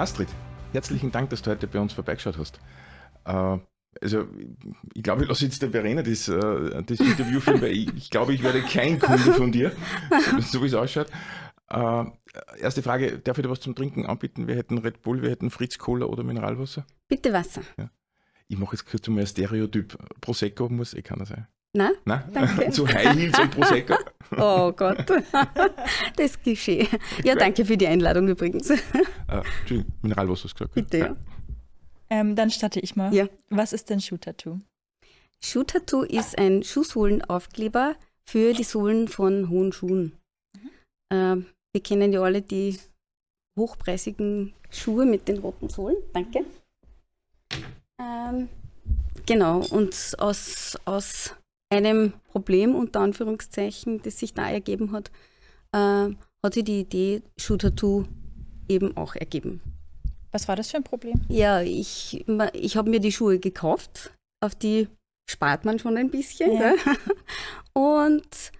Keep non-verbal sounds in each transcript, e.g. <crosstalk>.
Astrid, herzlichen Dank, dass du heute bei uns vorbeigeschaut hast. Äh, also, ich glaube, ich lasse jetzt der Verena das, äh, das Interview führen, weil ich, ich, glaube, ich werde kein Kunde von dir, so, so wie es ausschaut. Äh, erste Frage, darf ich dir was zum Trinken anbieten? Wir hätten Red Bull, wir hätten Fritz Cola oder Mineralwasser? Bitte Wasser. Ja. Ich mache jetzt kurz mal ein Stereotyp. Prosecco muss eh keiner sein. Nein? Nein? Danke. <laughs> Zu High Heels und Prosecco? <laughs> Oh Gott, <laughs> das Klischee. Ja, danke für die Einladung übrigens. Äh, Mineralwasser hast du gesagt. Bitte, ja. Ähm, dann starte ich mal. Ja. Was ist denn Schuh-Tattoo? Schuh-Tattoo ist ein Schuhsohlenaufkleber für die Sohlen von hohen Schuhen. Mhm. Ähm, wir kennen ja alle die hochpreisigen Schuhe mit den roten Sohlen. Danke. Ähm, genau, und aus, aus einem Problem, unter Anführungszeichen, das sich da ergeben hat, äh, hat sich die Idee Schuh-Tattoo eben auch ergeben. Was war das für ein Problem? Ja, ich, ich habe mir die Schuhe gekauft, auf die spart man schon ein bisschen. Ja. <laughs> Und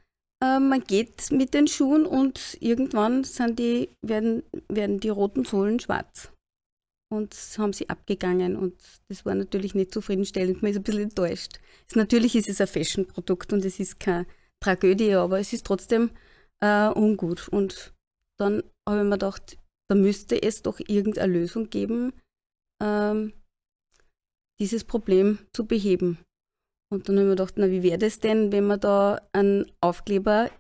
äh, man geht mit den Schuhen und irgendwann sind die, werden, werden die roten Sohlen schwarz. Und haben sie abgegangen und das war natürlich nicht zufriedenstellend. Man ist ein bisschen enttäuscht. Ist, natürlich ist es ein Fashion-Produkt und es ist keine Tragödie, aber es ist trotzdem äh, ungut. Und dann habe ich mir gedacht, da müsste es doch irgendeine Lösung geben, ähm, dieses Problem zu beheben. Und dann habe ich mir gedacht, na, wie wäre das denn, wenn man da einen Aufkleber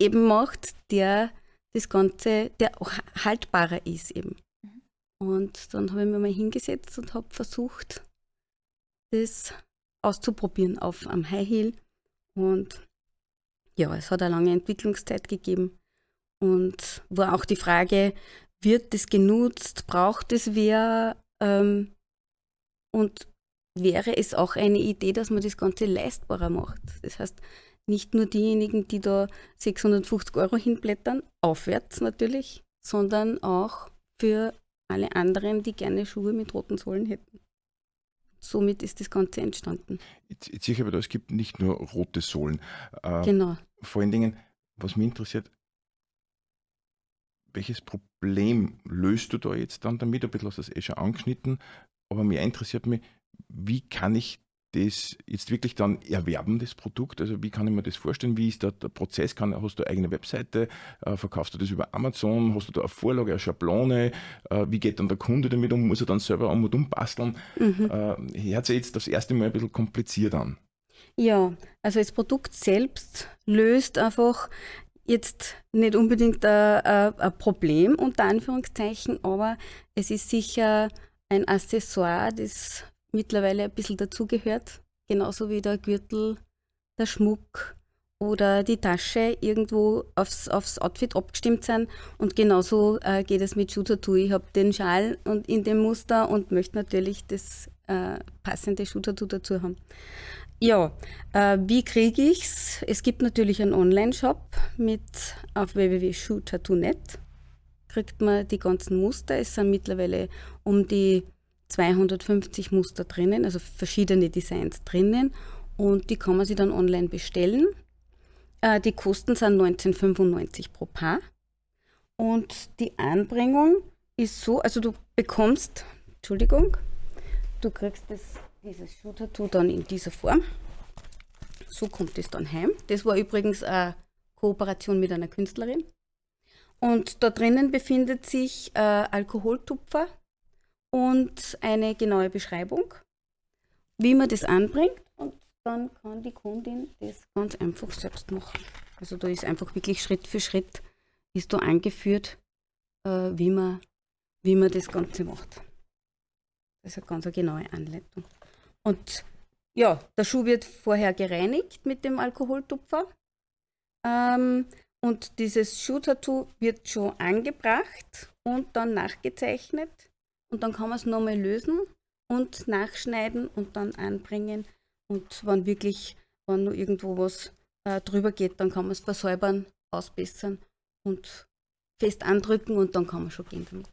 eben macht, der das Ganze, der haltbarer ist eben. Und dann habe ich mir mal hingesetzt und habe versucht, das auszuprobieren auf am High Heel. Und ja, es hat eine lange Entwicklungszeit gegeben. Und war auch die Frage, wird das genutzt? Braucht es wer? Ähm, und wäre es auch eine Idee, dass man das Ganze leistbarer macht? Das heißt, nicht nur diejenigen, die da 650 Euro hinblättern, aufwärts natürlich, sondern auch für alle anderen, die gerne Schuhe mit roten Sohlen hätten. Somit ist das Ganze entstanden. Jetzt, jetzt sehe ich aber es gibt nicht nur rote Sohlen. Äh, genau. Vor allen Dingen, was mich interessiert, welches Problem löst du da jetzt dann damit? Ein bisschen hast du das eh schon angeschnitten, aber mir interessiert mich, wie kann ich das jetzt wirklich dann erwerben, das Produkt? Also wie kann ich mir das vorstellen? Wie ist da der Prozess? Kann, hast du eine eigene Webseite? Äh, verkaufst du das über Amazon? Hast du da eine Vorlage, eine Schablone? Äh, wie geht dann der Kunde damit um? Muss er dann selber um und um basteln? Mhm. Äh, hört sich jetzt das erste Mal ein bisschen kompliziert an. Ja, also das Produkt selbst löst einfach jetzt nicht unbedingt ein, ein, Problem unter Anführungszeichen, aber es ist sicher ein Accessoire, das mittlerweile ein bisschen dazugehört. Genauso wie der Gürtel, der Schmuck oder die Tasche irgendwo aufs, aufs Outfit abgestimmt sein. Und genauso äh, geht es mit Schuh-Tattoo. Ich habe den Schal und in dem Muster und möchte natürlich das äh, passende Schuh-Tattoo dazu haben. Ja, äh, wie kriege ich's? Es gibt natürlich einen Online-Shop mit auf www.shoot.net kriegt man die ganzen Muster. Es sind mittlerweile um die 250 Muster drinnen, also verschiedene Designs drinnen und die kann man sich dann online bestellen. Äh, die Kosten sind 19,95 pro Paar und die Anbringung ist so, also du bekommst, Entschuldigung, du kriegst das dieses Schuh-Tattoo dann in dieser Form. So kommt es dann heim. Das war übrigens eine Kooperation mit einer Künstlerin. Und da drinnen befindet sich äh, Alkoholtupfer und eine genaue Beschreibung, wie man das anbringt. Und dann kann die Kundin das ganz einfach selbst machen. Also da ist einfach wirklich Schritt für Schritt ist da angeführt, äh, wie, man, wie man das Ganze macht. Das ist eine ganz genaue Anleitung. Und ja, der Schuh wird vorher gereinigt mit dem Alkoholtupfer. Ähm, und dieses Schuhtattoo wird schon angebracht und dann nachgezeichnet. Und dann kann man es nochmal lösen und nachschneiden und dann anbringen. Und wenn wirklich, wenn nur irgendwo was äh, drüber geht, dann kann man es versäubern, ausbessern und fest andrücken und dann kann man schon gehen damit.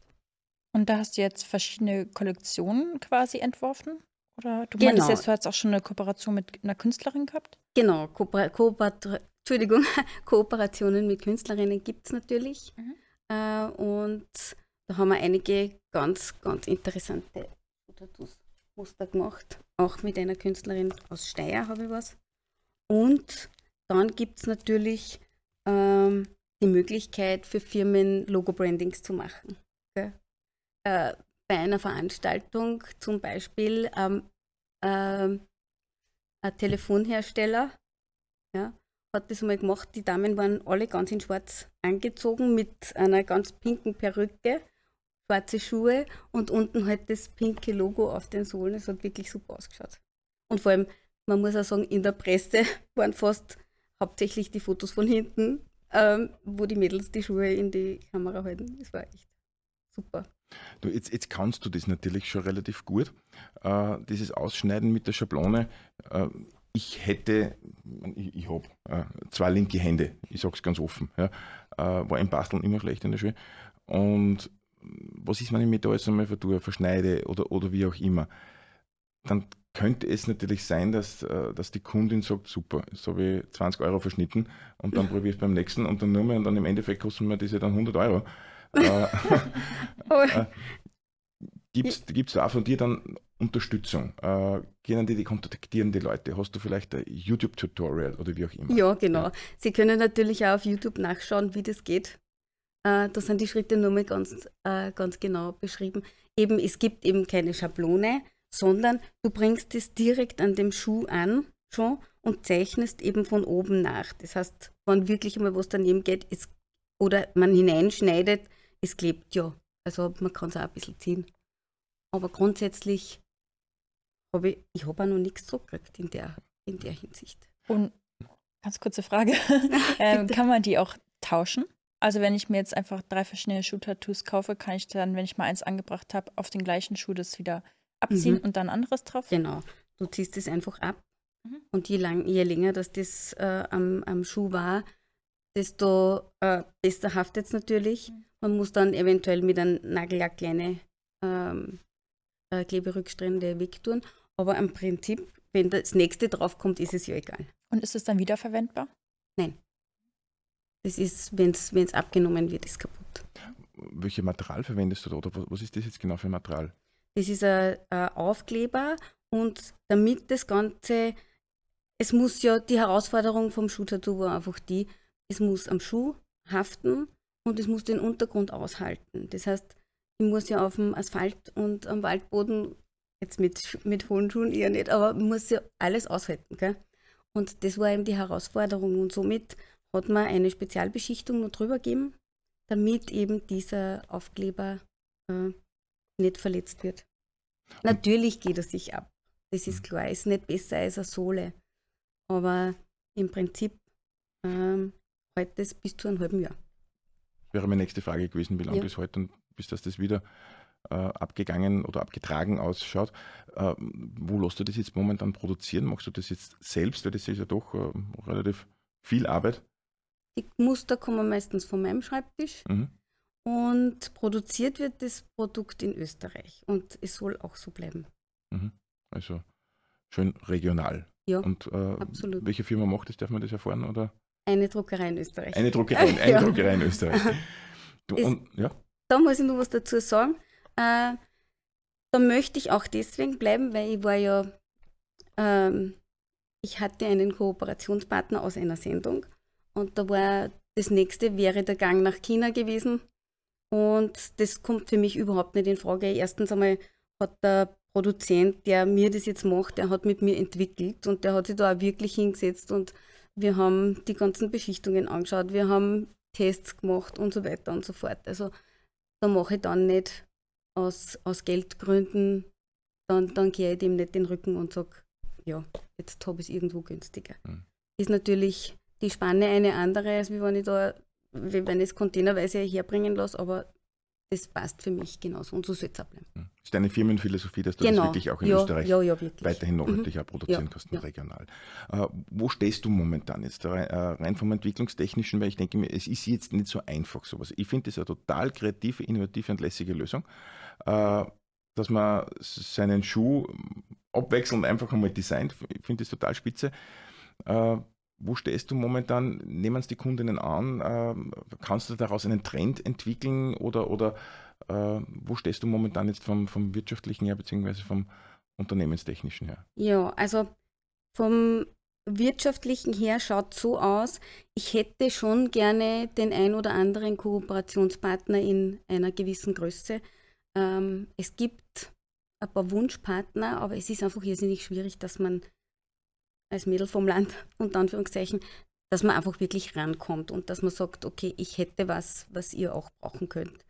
Und da hast du jetzt verschiedene Kollektionen quasi entworfen? Oder du genau. meintest jetzt, du hast auch schon eine Kooperation mit einer Künstlerin gehabt? Genau, Kooper Kooper Entschuldigung, <laughs> Kooperationen mit Künstlerinnen gibt es natürlich. Mhm. Äh, und da haben wir einige ganz, ganz interessante Muster gemacht. Auch mit einer Künstlerin aus Steyr habe ich was. Und dann gibt es natürlich ähm, die Möglichkeit für Firmen Logo-Brandings zu machen. Okay? Äh, bei einer Veranstaltung zum Beispiel ähm, äh, ein Telefonhersteller ja, hat das mal gemacht. Die Damen waren alle ganz in schwarz angezogen mit einer ganz pinken Perücke, schwarze Schuhe und unten halt das pinke Logo auf den Sohlen. Es hat wirklich super ausgeschaut. Und vor allem, man muss auch sagen, in der Presse <laughs> waren fast hauptsächlich die Fotos von hinten, ähm, wo die Mädels die Schuhe in die Kamera halten. Das war echt super. Du, jetzt, jetzt kannst du das natürlich schon relativ gut, äh, dieses Ausschneiden mit der Schablone. Äh, ich hätte, ich, ich habe äh, zwei linke Hände, ich sage es ganz offen. Ja, äh, war im Basteln immer schlecht in der Schule. Und was ist, wenn ich mich da jetzt einmal verdue, verschneide oder, oder wie auch immer? Dann könnte es natürlich sein, dass, äh, dass die Kundin sagt, super, jetzt habe ich 20 Euro verschnitten und dann probiere ich es beim nächsten und dann nur mehr und dann im Endeffekt kosten mir diese dann 100 Euro. <laughs> äh, Gibt es auch von dir dann Unterstützung? Äh, können die, die kontaktieren die Leute? Hast du vielleicht ein YouTube-Tutorial oder wie auch immer? Ja, genau. Ja. Sie können natürlich auch auf YouTube nachschauen, wie das geht. Äh, da sind die Schritte nur mal ganz, äh, ganz genau beschrieben. Eben, es gibt eben keine Schablone, sondern du bringst es direkt an dem Schuh an schon und zeichnest eben von oben nach. Das heißt, wenn wirklich einmal was daneben geht es, oder man hineinschneidet, es klebt ja. Also man kann es auch ein bisschen ziehen. Aber grundsätzlich habe ich, ich habe auch noch nichts zurückgekriegt in der, in der Hinsicht. Und ganz kurze Frage, <laughs> ähm, kann man die auch tauschen? Also wenn ich mir jetzt einfach drei verschiedene Schuh-Tattoos kaufe, kann ich dann, wenn ich mal eins angebracht habe, auf den gleichen Schuh das wieder abziehen mhm. und dann anderes drauf? Genau. Du ziehst es einfach ab. Mhm. Und je, lang, je länger dass das äh, am, am Schuh war, desto äh, besser haftet es natürlich. Mhm. Man muss dann eventuell mit einem Nagellack kleine ähm, äh, Kleberückstände wegtun. Aber im Prinzip, wenn das nächste draufkommt, ist es ja egal. Und ist es dann wiederverwendbar? Nein. Das ist, wenn es abgenommen wird, ist kaputt. Welche Material verwendest du da? Oder was ist das jetzt genau für ein Material? Das ist ein, ein Aufkleber und damit das Ganze, es muss ja, die Herausforderung vom Schuhtattoo war einfach die, es muss am Schuh haften und es muss den Untergrund aushalten. Das heißt, ich muss ja auf dem Asphalt und am Waldboden, jetzt mit, mit hohen Schuhen eher nicht, aber muss ja alles aushalten. Gell? Und das war eben die Herausforderung. Und somit hat man eine Spezialbeschichtung noch drüber gegeben, damit eben dieser Aufkleber äh, nicht verletzt wird. Natürlich geht er sich ab. Das ist mhm. klar, ist nicht besser als eine Sohle. Aber im Prinzip ähm, hält das bis zu einem halben Jahr. Wäre meine nächste Frage gewesen, wie lange ja. das heute und bis das das wieder äh, abgegangen oder abgetragen ausschaut. Äh, wo lässt du das jetzt momentan produzieren? Machst du das jetzt selbst? Weil das ist ja doch äh, relativ viel Arbeit. Die Muster kommen meistens von meinem Schreibtisch. Mhm. Und produziert wird das Produkt in Österreich. Und es soll auch so bleiben. Mhm. Also schön regional. Ja, und äh, absolut. welche Firma macht das? Darf man das erfahren? Oder? Eine Druckerei in Österreich. Eine Druckerei, <laughs> eine ja. Druckerei in Österreich. <laughs> Du, es, und, ja? Da muss ich noch was dazu sagen. Äh, da möchte ich auch deswegen bleiben, weil ich war ja, ähm, ich hatte einen Kooperationspartner aus einer Sendung und da war das nächste wäre der Gang nach China gewesen und das kommt für mich überhaupt nicht in Frage. Erstens einmal hat der Produzent, der mir das jetzt macht, der hat mit mir entwickelt und der hat sich da auch wirklich hingesetzt und wir haben die ganzen Beschichtungen angeschaut, wir haben Tests gemacht und so weiter und so fort. Also da mache ich dann nicht aus, aus Geldgründen, dann, dann gehe ich dem nicht den Rücken und sage, ja, jetzt habe ich es irgendwo günstiger. Mhm. Ist natürlich die Spanne eine andere, als wenn ich da, wenn ich es containerweise herbringen lasse, aber das passt für mich genauso und so soll es auch bleiben. Hm. Ist deine Firmenphilosophie, dass du genau. das wirklich auch in ja, Österreich ja, ja, weiterhin mhm. auch produzieren kannst und regional. Äh, wo stehst du momentan jetzt? Rein, äh, rein vom Entwicklungstechnischen, weil ich denke mir, es ist jetzt nicht so einfach sowas. Ich finde das eine total kreative, innovative und lässige Lösung, äh, dass man seinen Schuh abwechselnd einfach einmal designt. Ich finde das total spitze. Äh, wo stehst du momentan? Nehmen es die Kundinnen an? Ähm, kannst du daraus einen Trend entwickeln oder, oder äh, wo stehst du momentan jetzt vom, vom wirtschaftlichen her beziehungsweise vom unternehmenstechnischen her? Ja, also vom wirtschaftlichen her schaut so aus, ich hätte schon gerne den ein oder anderen Kooperationspartner in einer gewissen Größe. Ähm, es gibt ein paar Wunschpartner, aber es ist einfach irrsinnig schwierig, dass man als Mädel vom Land, unter Anführungszeichen, dass man einfach wirklich rankommt und dass man sagt, okay, ich hätte was, was ihr auch brauchen könnt.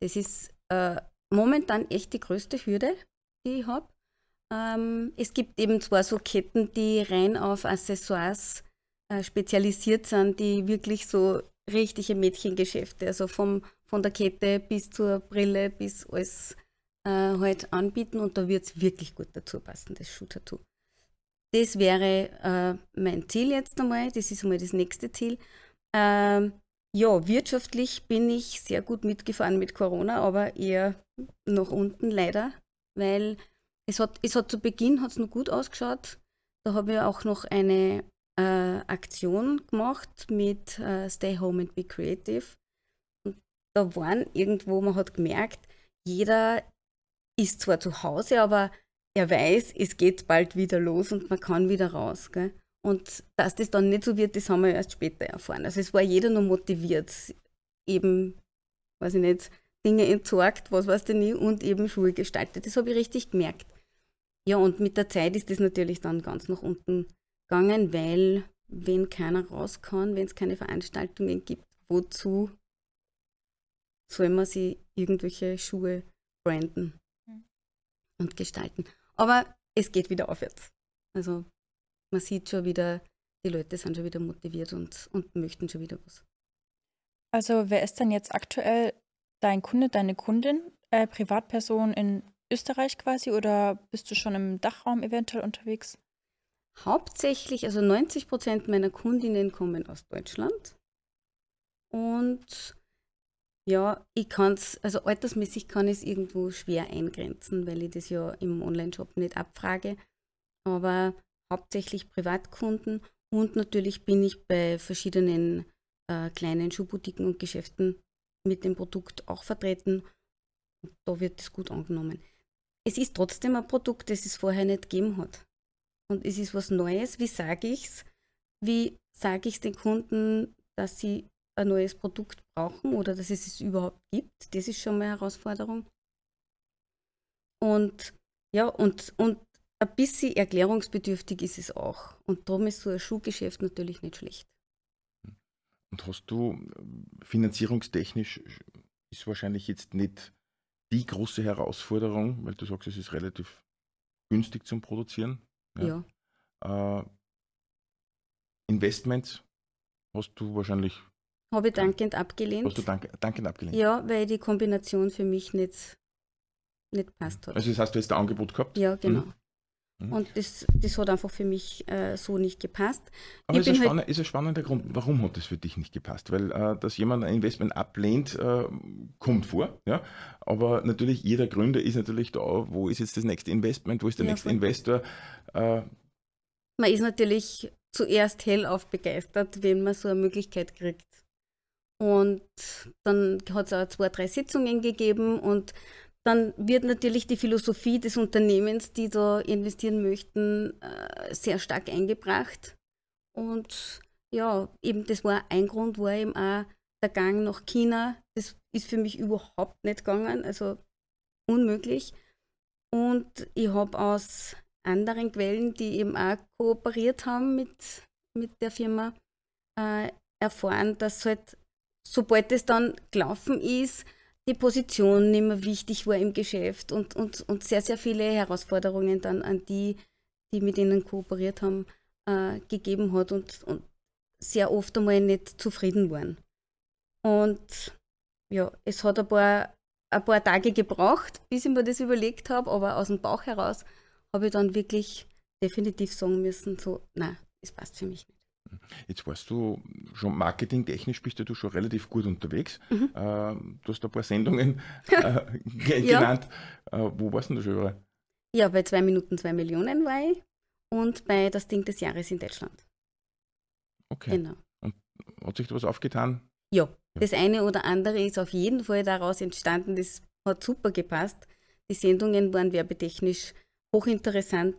Das ist äh, momentan echt die größte Hürde, die ich habe. Ähm, es gibt eben zwar so Ketten, die rein auf Accessoires äh, spezialisiert sind, die wirklich so richtige Mädchengeschäfte, also vom, von der Kette bis zur Brille bis alles äh, halt anbieten und da wird es wirklich gut dazu passen, das Schuh-Tattoo. Das wäre äh, mein Ziel jetzt einmal, das ist einmal das nächste Ziel. Ähm, ja, wirtschaftlich bin ich sehr gut mitgefahren mit Corona, aber eher nach unten leider, weil es hat, es hat zu Beginn hat's noch gut ausgeschaut. Da habe ich auch noch eine äh, Aktion gemacht mit äh, Stay Home and Be Creative. Und da waren irgendwo, man hat gemerkt, jeder ist zwar zu Hause, aber er weiß, es geht bald wieder los und man kann wieder raus. Gell? Und dass das dann nicht so wird, das haben wir erst später erfahren. Also es war jeder noch motiviert, eben, weiß ich nicht, Dinge entsorgt, was weiß ich nie, und eben Schuhe gestaltet. Das habe ich richtig gemerkt. Ja, und mit der Zeit ist das natürlich dann ganz nach unten gegangen, weil wenn keiner raus kann, wenn es keine Veranstaltungen gibt, wozu soll man sich irgendwelche Schuhe branden hm. und gestalten? Aber es geht wieder aufwärts. Also man sieht schon wieder, die Leute sind schon wieder motiviert und, und möchten schon wieder was. Also wer ist denn jetzt aktuell dein Kunde, deine Kundin, äh, Privatperson in Österreich quasi oder bist du schon im Dachraum eventuell unterwegs? Hauptsächlich, also 90 Prozent meiner Kundinnen kommen aus Deutschland. Und ja, ich kann es, also altersmäßig kann ich es irgendwo schwer eingrenzen, weil ich das ja im Online-Shop nicht abfrage. Aber hauptsächlich Privatkunden und natürlich bin ich bei verschiedenen äh, kleinen Schuhboutiquen und Geschäften mit dem Produkt auch vertreten. Da wird es gut angenommen es ist trotzdem ein Produkt, das es vorher nicht gegeben hat. Und es ist was Neues. Wie sage ich es? Wie sage ich es den Kunden, dass sie ein neues Produkt brauchen oder dass es es überhaupt gibt? Das ist schon mal eine Herausforderung. Und ja, und, und ein bisschen erklärungsbedürftig ist es auch. Und darum ist so ein Schuhgeschäft natürlich nicht schlecht. Und hast du finanzierungstechnisch ist wahrscheinlich jetzt nicht die große Herausforderung, weil du sagst, es ist relativ günstig zum Produzieren. Ja. ja. Äh, Investments hast du wahrscheinlich. Habe ich dankend abgelehnt. Hast du dank, dankend abgelehnt? Ja, weil die Kombination für mich nicht, nicht passt hat. Also das heißt, du hast ein Angebot gehabt? Ja, genau. Mhm. Mhm. Und das, das hat einfach für mich äh, so nicht gepasst. Aber es ist, ein halt ist ein spannender Grund, warum hat das für dich nicht gepasst? Weil, äh, dass jemand ein Investment ablehnt, äh, kommt vor. Ja? Aber natürlich, jeder Gründer ist natürlich da, wo ist jetzt das nächste Investment, wo ist der ja, nächste voll. Investor? Äh, man ist natürlich zuerst hellauf begeistert, wenn man so eine Möglichkeit kriegt. Und dann hat es auch zwei, drei Sitzungen gegeben und dann wird natürlich die Philosophie des Unternehmens, die da investieren möchten, äh, sehr stark eingebracht. Und ja, eben das war ein Grund, war eben auch der Gang nach China. Das ist für mich überhaupt nicht gegangen, also unmöglich. Und ich habe aus anderen Quellen, die eben auch kooperiert haben mit, mit der Firma, äh, erfahren, dass halt, sobald es dann gelaufen ist, die Position nicht mehr wichtig war im Geschäft und, und, und sehr, sehr viele Herausforderungen dann an die, die mit ihnen kooperiert haben, äh, gegeben hat und, und sehr oft einmal nicht zufrieden waren. Und ja, es hat ein paar, ein paar Tage gebraucht, bis ich mir das überlegt habe, aber aus dem Bauch heraus habe ich dann wirklich definitiv sagen müssen, so, nein, das passt für mich nicht. Jetzt warst du schon marketingtechnisch bist du schon relativ gut unterwegs. Mhm. Äh, du hast ein paar Sendungen <laughs> äh, genannt. Äh, wo warst du denn da schon überall? Ja, bei 2 Minuten 2 Millionen war ich und bei Das Ding des Jahres in Deutschland. Okay. Genau. Und hat sich da was aufgetan? Ja, das eine oder andere ist auf jeden Fall daraus entstanden. Das hat super gepasst. Die Sendungen waren werbetechnisch hochinteressant.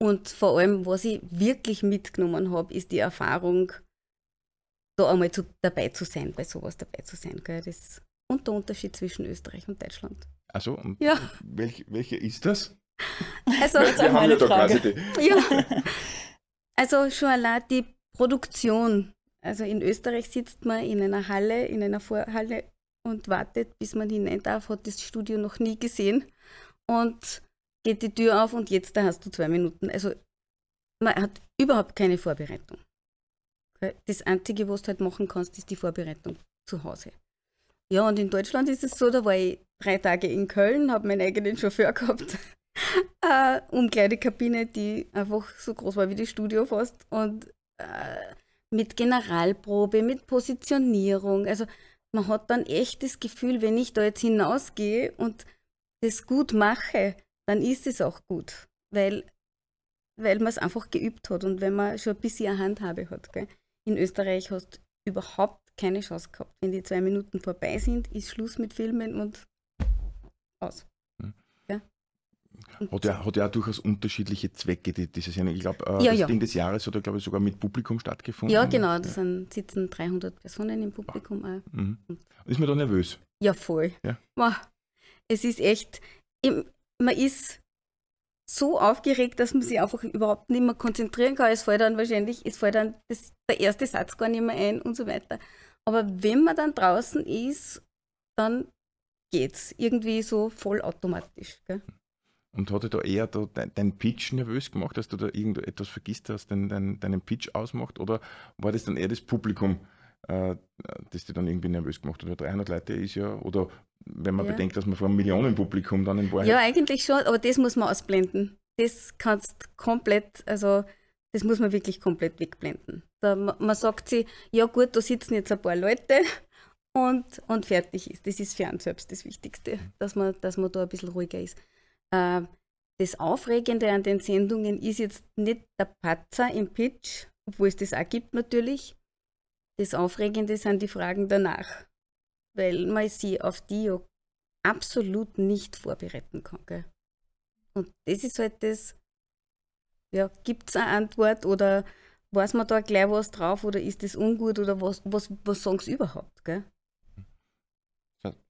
Und vor allem, was ich wirklich mitgenommen habe, ist die Erfahrung, da einmal zu, dabei zu sein, bei sowas dabei zu sein. Gell? Das, und der Unterschied zwischen Österreich und Deutschland. Also, Ja. welch, welche ist das? Also, Jetzt auch meine Frage. die. ja. <laughs> also schon allein die Produktion. Also in Österreich sitzt man in einer Halle, in einer Vorhalle und wartet, bis man hinein darf, hat das Studio noch nie gesehen und geht die Tür auf und jetzt da hast du zwei Minuten. Also man hat überhaupt keine Vorbereitung. Das Einzige, was du halt machen kannst, ist die Vorbereitung zu Hause. Ja, und in Deutschland ist es so, da war ich drei Tage in Köln, habe meinen eigenen Chauffeur gehabt. <laughs> äh, Umkleidekabine, die einfach so groß war wie das Studio fast. Und äh, mit Generalprobe, mit Positionierung. Also man hat dann echt das Gefühl, wenn ich da jetzt hinausgehe und das gut mache, dann ist es auch gut. Weil, weil man es einfach geübt hat und wenn man schon ein bisschen eine Handhabe hat. Gell? In Österreich hast du überhaupt keine Chance gehabt. Wenn die zwei Minuten vorbei sind, ist Schluss mit Filmen und aus. Hm. Ja. Und Hat ja, hat ja auch durchaus unterschiedliche Zwecke, die, diese Sendung. Ich glaube, äh, Ja, das ja. Ding des Jahres hat ja, glaube ich, sogar mit Publikum stattgefunden. ja, genau, da sind, sitzen 300 Personen im Publikum auch. Mhm. Ist man da nervös? Ja, voll. Ja. Wow. Es ist echt, im- man ist so aufgeregt, dass man sich einfach überhaupt nicht mehr konzentrieren kann. Es fällt dann wahrscheinlich, es fällt dann das, der erste Satz gar nicht mehr ein und so weiter. Aber wenn man dann draußen ist, dann geht's irgendwie so vollautomatisch. Gell? Und hat er da eher da dein, Pitch nervös gemacht, dass du da irgendetwas vergisst, was dein, dein, deinen Pitch ausmacht? Oder war das dann eher das Publikum, äh, das dir dann irgendwie nervös gemacht hat? Weil 300 Leute ist ja, oder wenn man Ja. bedenkt, dass man vor einem Millionenpublikum dann in Wahrheit. Ja, eigentlich schon, aber das muss man ausblenden. Das kannst komplett, also das muss man wirklich komplett wegblenden. Da, ma- man sagt sich, ja gut, da sitzen jetzt ein paar Leute und, und fertig ist. Das ist für einen selbst das Wichtigste, dass man, dass man da ein bisschen ruhiger ist. Äh, das Aufregende an den Sendungen ist jetzt nicht der Patzer im Pitch, obwohl es das auch gibt natürlich. Das Aufregende sind die Fragen danach, weil man sie auf die ja absolut nicht vorbereiten kann. Gell? Und das ist halt das, ja, gibt es eine Antwort oder weiß man da gleich was drauf oder ist das ungut oder was, was, was sagen sie überhaupt? Gell?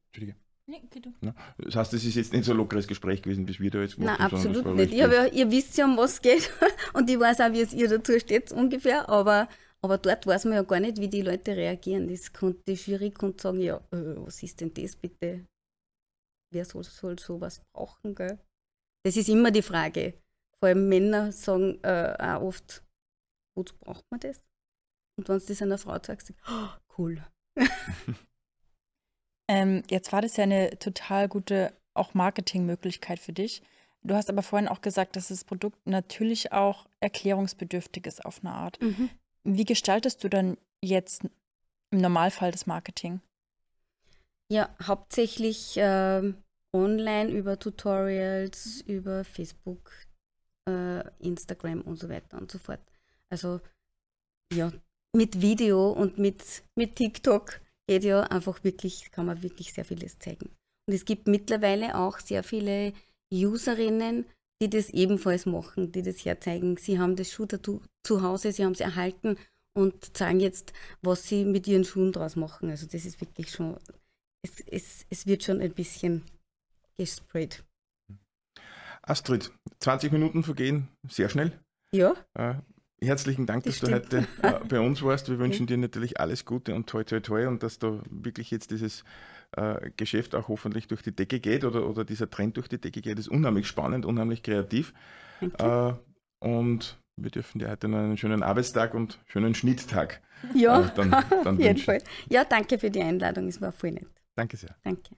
Entschuldige. Nee, du. Das heißt, es ist jetzt nicht so ein lockeres Gespräch gewesen, bis wir da jetzt Nein, haben, sondern das absolut nicht. Ja, ihr wisst ja, um was es geht <laughs> und ich weiß auch, wie es ihr dazu steht ungefähr, aber, aber dort weiß man ja gar nicht, wie die Leute reagieren. Das konnte, die Jury konnte sagen, ja, äh, was ist denn das bitte? Wer soll, soll sowas brauchen? Gell? Das ist immer die Frage. Vor allem Männer sagen äh, auch oft, wozu braucht man das? Und wenn du das einer Frau sagst, oh, cool. <laughs> Ähm, jetzt war das ja eine total gute auch Marketingmöglichkeit für dich. Du hast aber vorhin auch gesagt, dass das Produkt natürlich auch erklärungsbedürftig ist auf eine Art. Wie gestaltest du dann jetzt im Normalfall das Marketing? Ja, hauptsächlich ähm, online über Tutorials, über Facebook, äh, Instagram und so weiter und so fort. Also ja, mit Video und mit, mit TikTok geht ja einfach wirklich, kann man wirklich sehr vieles zeigen. Und es gibt mittlerweile auch sehr viele Userinnen, die das ebenfalls machen, die das herzeigen. Sie haben das Schuh-Tattoo zu Hause, sie haben es erhalten und zeigen jetzt, was sie mit ihren Schuhen draus machen. Also das ist wirklich schon es, es, es wird schon ein bisschen gesprayt. Astrid, 20 Minuten vergehen, sehr schnell. Ja, Äh, herzlichen Dank, Das dass du heute stimmt. äh, bei uns warst. Wir <laughs> wünschen dir natürlich alles Gute und toi toi toi und dass da wirklich jetzt dieses äh, Geschäft auch hoffentlich durch die Decke geht oder, oder dieser Trend durch die Decke geht. ist unheimlich spannend, unheimlich kreativ. danke. Äh, und wir dürfen dir heute noch einen schönen Arbeitstag und schönen Schnitttag. ja, äh, dann- <laughs> dann auf jeden. Fall. Ja, danke für die Einladung, es war voll nett. Danke sehr. Danke.